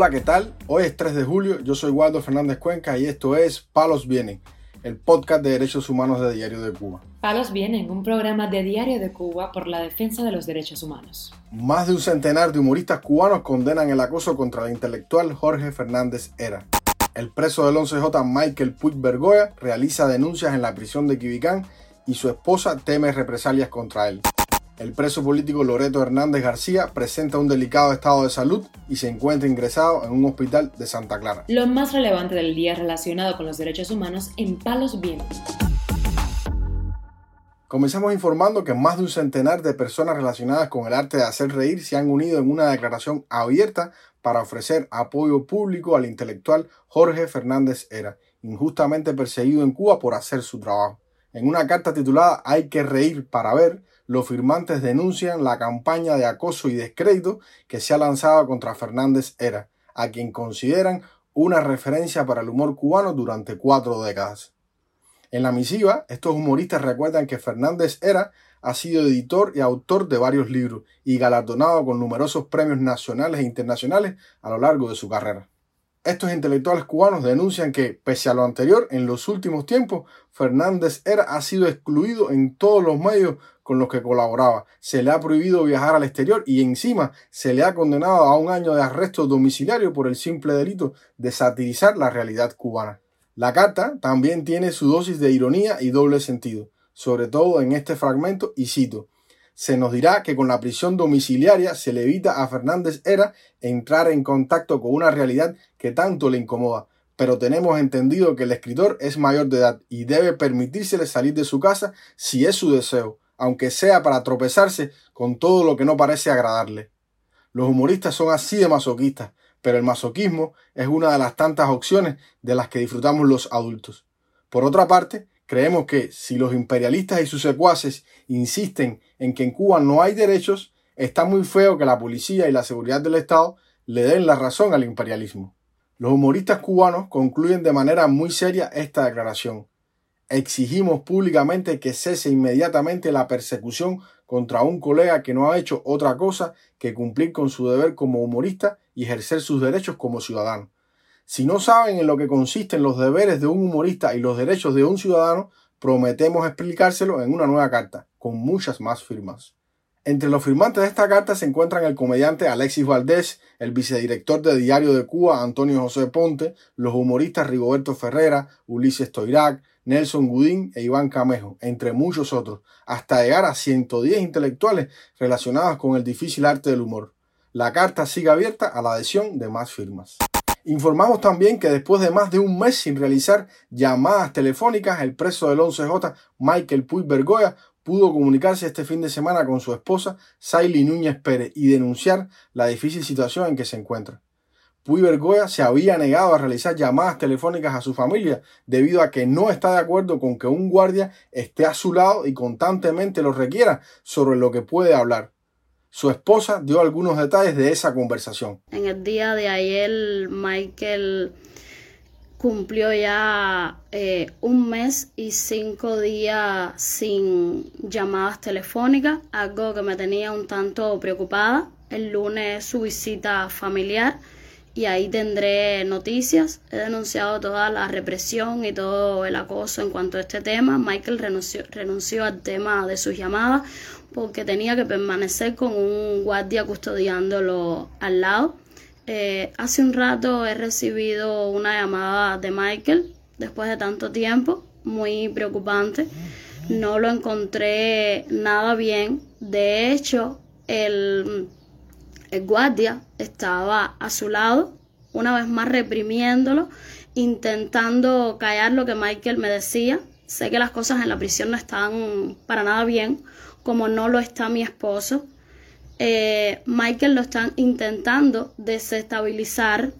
Hola, ¿qué tal? Hoy es 3 de julio, yo soy Waldo Fernández Cuenca y esto es Palos Vienen, el podcast de derechos humanos de Diario de Cuba. Palos Vienen, un programa de Diario de Cuba por la defensa de los derechos humanos. Más de un centenar de humoristas cubanos condenan el acoso contra el intelectual Jorge Fernández Era. El preso del 11J Michael Puig Bergoya realiza denuncias en la prisión de Quibicán y su esposa teme represalias contra él. El preso político Loreto Hernández García presenta un delicado estado de salud y se encuentra ingresado en un hospital de Santa Clara. Lo más relevante del día relacionado con los derechos humanos en Palos Vientos. Comenzamos informando que más de un centenar de personas relacionadas con el arte de hacer reír se han unido en una declaración abierta para ofrecer apoyo público al intelectual Jorge Fernández Era, injustamente perseguido en Cuba por hacer su trabajo. En una carta titulada Hay que reír para ver, los firmantes denuncian la campaña de acoso y descrédito que se ha lanzado contra Fernández Era, a quien consideran una referencia para el humor cubano durante cuatro décadas. En la misiva, estos humoristas recuerdan que Fernández Era ha sido editor y autor de varios libros y galardonado con numerosos premios nacionales e internacionales a lo largo de su carrera. Estos intelectuales cubanos denuncian que, pese a lo anterior, en los últimos tiempos, Fernández Era ha sido excluido en todos los medios con los que colaboraba. Se le ha prohibido viajar al exterior y encima se le ha condenado a un año de arresto domiciliario por el simple delito de satirizar la realidad cubana. La carta también tiene su dosis de ironía y doble sentido, sobre todo en este fragmento, y cito, se nos dirá que con la prisión domiciliaria se le evita a Fernández Era entrar en contacto con una realidad que tanto le incomoda, pero tenemos entendido que el escritor es mayor de edad y debe permitírsele salir de su casa si es su deseo, aunque sea para tropezarse con todo lo que no parece agradarle. Los humoristas son así de masoquistas, pero el masoquismo es una de las tantas opciones de las que disfrutamos los adultos. Por otra parte, creemos que si los imperialistas y sus secuaces insisten en que en Cuba no hay derechos, está muy feo que la policía y la seguridad del Estado le den la razón al imperialismo. Los humoristas cubanos concluyen de manera muy seria esta declaración. Exigimos públicamente que cese inmediatamente la persecución contra un colega que no ha hecho otra cosa que cumplir con su deber como humorista y ejercer sus derechos como ciudadano. Si no saben en lo que consisten los deberes de un humorista y los derechos de un ciudadano, prometemos explicárselo en una nueva carta, con muchas más firmas. Entre los firmantes de esta carta se encuentran el comediante Alexis Valdés, el vicedirector de Diario de Cuba Antonio José Ponte, los humoristas Rigoberto Ferrera, Ulises Toirac, Nelson Gudín e Iván Camejo, entre muchos otros, hasta llegar a 110 intelectuales relacionados con el difícil arte del humor. La carta sigue abierta a la adhesión de más firmas. Informamos también que después de más de un mes sin realizar llamadas telefónicas, el preso del 11J, Michael Puig Bergoya, pudo comunicarse este fin de semana con su esposa, Saily Núñez Pérez, y denunciar la difícil situación en que se encuentra. Puy Bergoya se había negado a realizar llamadas telefónicas a su familia debido a que no está de acuerdo con que un guardia esté a su lado y constantemente lo requiera sobre lo que puede hablar. Su esposa dio algunos detalles de esa conversación. En el día de ayer, Michael cumplió ya eh, un mes y cinco días sin llamadas telefónicas, algo que me tenía un tanto preocupada. El lunes su visita familiar y ahí tendré noticias. He denunciado toda la represión y todo el acoso en cuanto a este tema. Michael renunció, renunció al tema de sus llamadas porque tenía que permanecer con un guardia custodiándolo al lado. Eh, hace un rato he recibido una llamada de Michael después de tanto tiempo, muy preocupante. No lo encontré nada bien. De hecho, el el guardia estaba a su lado, una vez más reprimiéndolo, intentando callar lo que Michael me decía. Sé que las cosas en la prisión no están para nada bien, como no lo está mi esposo. Eh, Michael lo están intentando desestabilizar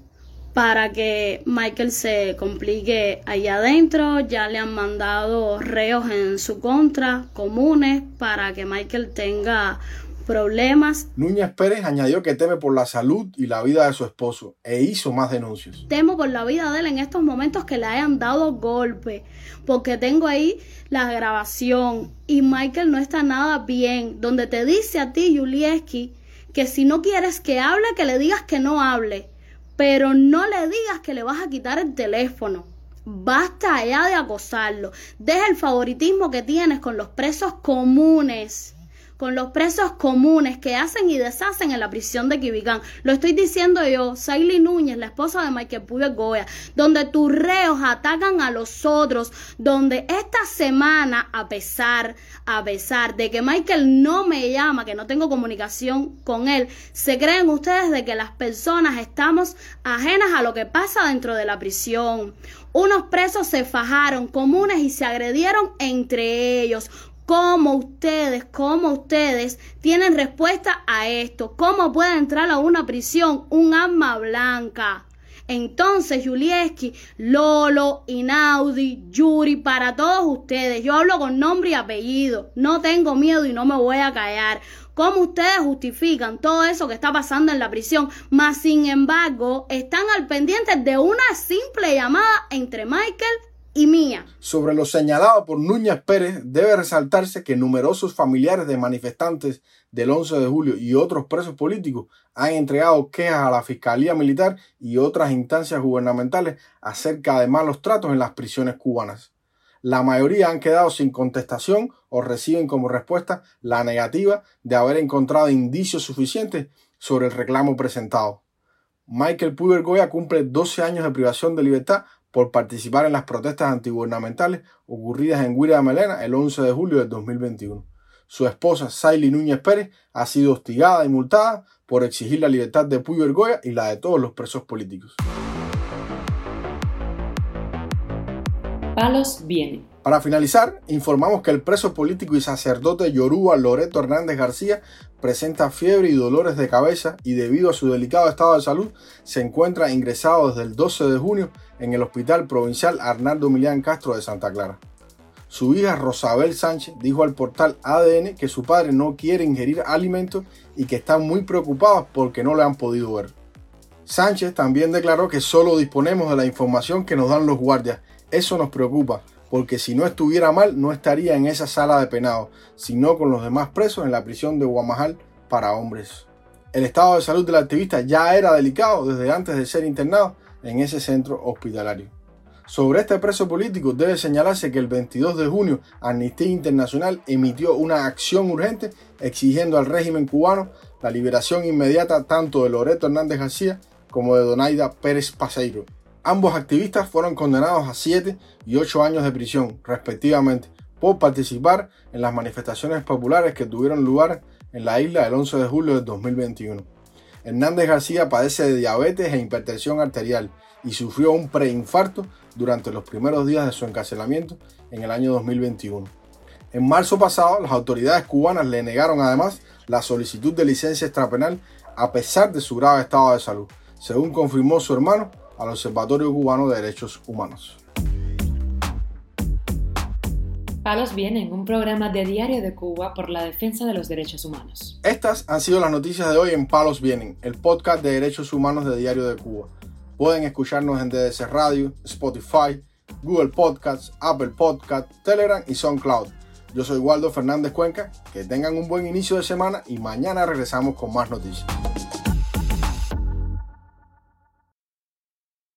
para que Michael se complique allá adentro. Ya le han mandado reos en su contra, comunes, para que Michael tenga problemas. Núñez Pérez añadió que teme por la salud y la vida de su esposo e hizo más denuncias. Temo por la vida de él en estos momentos que le hayan dado golpe, porque tengo ahí la grabación y Michael no está nada bien, donde te dice a ti, Julieski, que si no quieres que hable, que le digas que no hable. pero no le digas que le vas a quitar el teléfono. Basta ya de acosarlo. Deja el favoritismo que tienes con los presos comunes con los presos comunes que hacen y deshacen en la prisión de Quibicán. Lo estoy diciendo yo, Saily Núñez, la esposa de Michael Puyo Goya, donde tus reos atacan a los otros, donde esta semana, a pesar, a pesar de que Michael no me llama, que no tengo comunicación con él, se creen ustedes de que las personas estamos ajenas a lo que pasa dentro de la prisión. Unos presos se fajaron comunes y se agredieron entre ellos cómo ustedes, cómo ustedes tienen respuesta a esto, cómo puede entrar a una prisión un arma blanca. Entonces, Julieski, Lolo, Inaudi, Yuri, para todos ustedes, yo hablo con nombre y apellido, no tengo miedo y no me voy a callar. ¿Cómo ustedes justifican todo eso que está pasando en la prisión? Mas, sin embargo, están al pendiente de una simple llamada entre Michael Sobre lo señalado por Núñez Pérez, debe resaltarse que numerosos familiares de manifestantes del 11 de julio y otros presos políticos han entregado quejas a la Fiscalía Militar y otras instancias gubernamentales acerca de malos tratos en las prisiones cubanas. La mayoría han quedado sin contestación o reciben como respuesta la negativa de haber encontrado indicios suficientes sobre el reclamo presentado. Michael Puber Goya cumple 12 años de privación de libertad por participar en las protestas antigubernamentales ocurridas en Guira de Melena el 11 de julio de 2021. Su esposa, Saily Núñez Pérez, ha sido hostigada y multada por exigir la libertad de Puyo Ergoya y la de todos los presos políticos. Palos viene. Para finalizar, informamos que el preso político y sacerdote Yoruba Loreto Hernández García presenta fiebre y dolores de cabeza y debido a su delicado estado de salud se encuentra ingresado desde el 12 de junio en el Hospital Provincial Arnaldo Milán Castro de Santa Clara. Su hija Rosabel Sánchez dijo al portal ADN que su padre no quiere ingerir alimentos y que están muy preocupados porque no le han podido ver. Sánchez también declaró que solo disponemos de la información que nos dan los guardias. Eso nos preocupa, porque si no estuviera mal no estaría en esa sala de penado, sino con los demás presos en la prisión de Guamajal para hombres. El estado de salud del activista ya era delicado desde antes de ser internado en ese centro hospitalario. Sobre este preso político debe señalarse que el 22 de junio Amnistía Internacional emitió una acción urgente exigiendo al régimen cubano la liberación inmediata tanto de Loreto Hernández García como de Donaida Pérez Paseiro. Ambos activistas fueron condenados a 7 y 8 años de prisión, respectivamente, por participar en las manifestaciones populares que tuvieron lugar en la isla el 11 de julio de 2021. Hernández García padece de diabetes e hipertensión arterial y sufrió un preinfarto durante los primeros días de su encarcelamiento en el año 2021. En marzo pasado, las autoridades cubanas le negaron además la solicitud de licencia extrapenal a pesar de su grave estado de salud, según confirmó su hermano al Observatorio Cubano de Derechos Humanos. Palos Vienen, un programa de Diario de Cuba por la defensa de los derechos humanos. Estas han sido las noticias de hoy en Palos Vienen, el podcast de derechos humanos de Diario de Cuba. Pueden escucharnos en DDC Radio, Spotify, Google Podcasts, Apple Podcasts, Telegram y SoundCloud. Yo soy Waldo Fernández Cuenca, que tengan un buen inicio de semana y mañana regresamos con más noticias.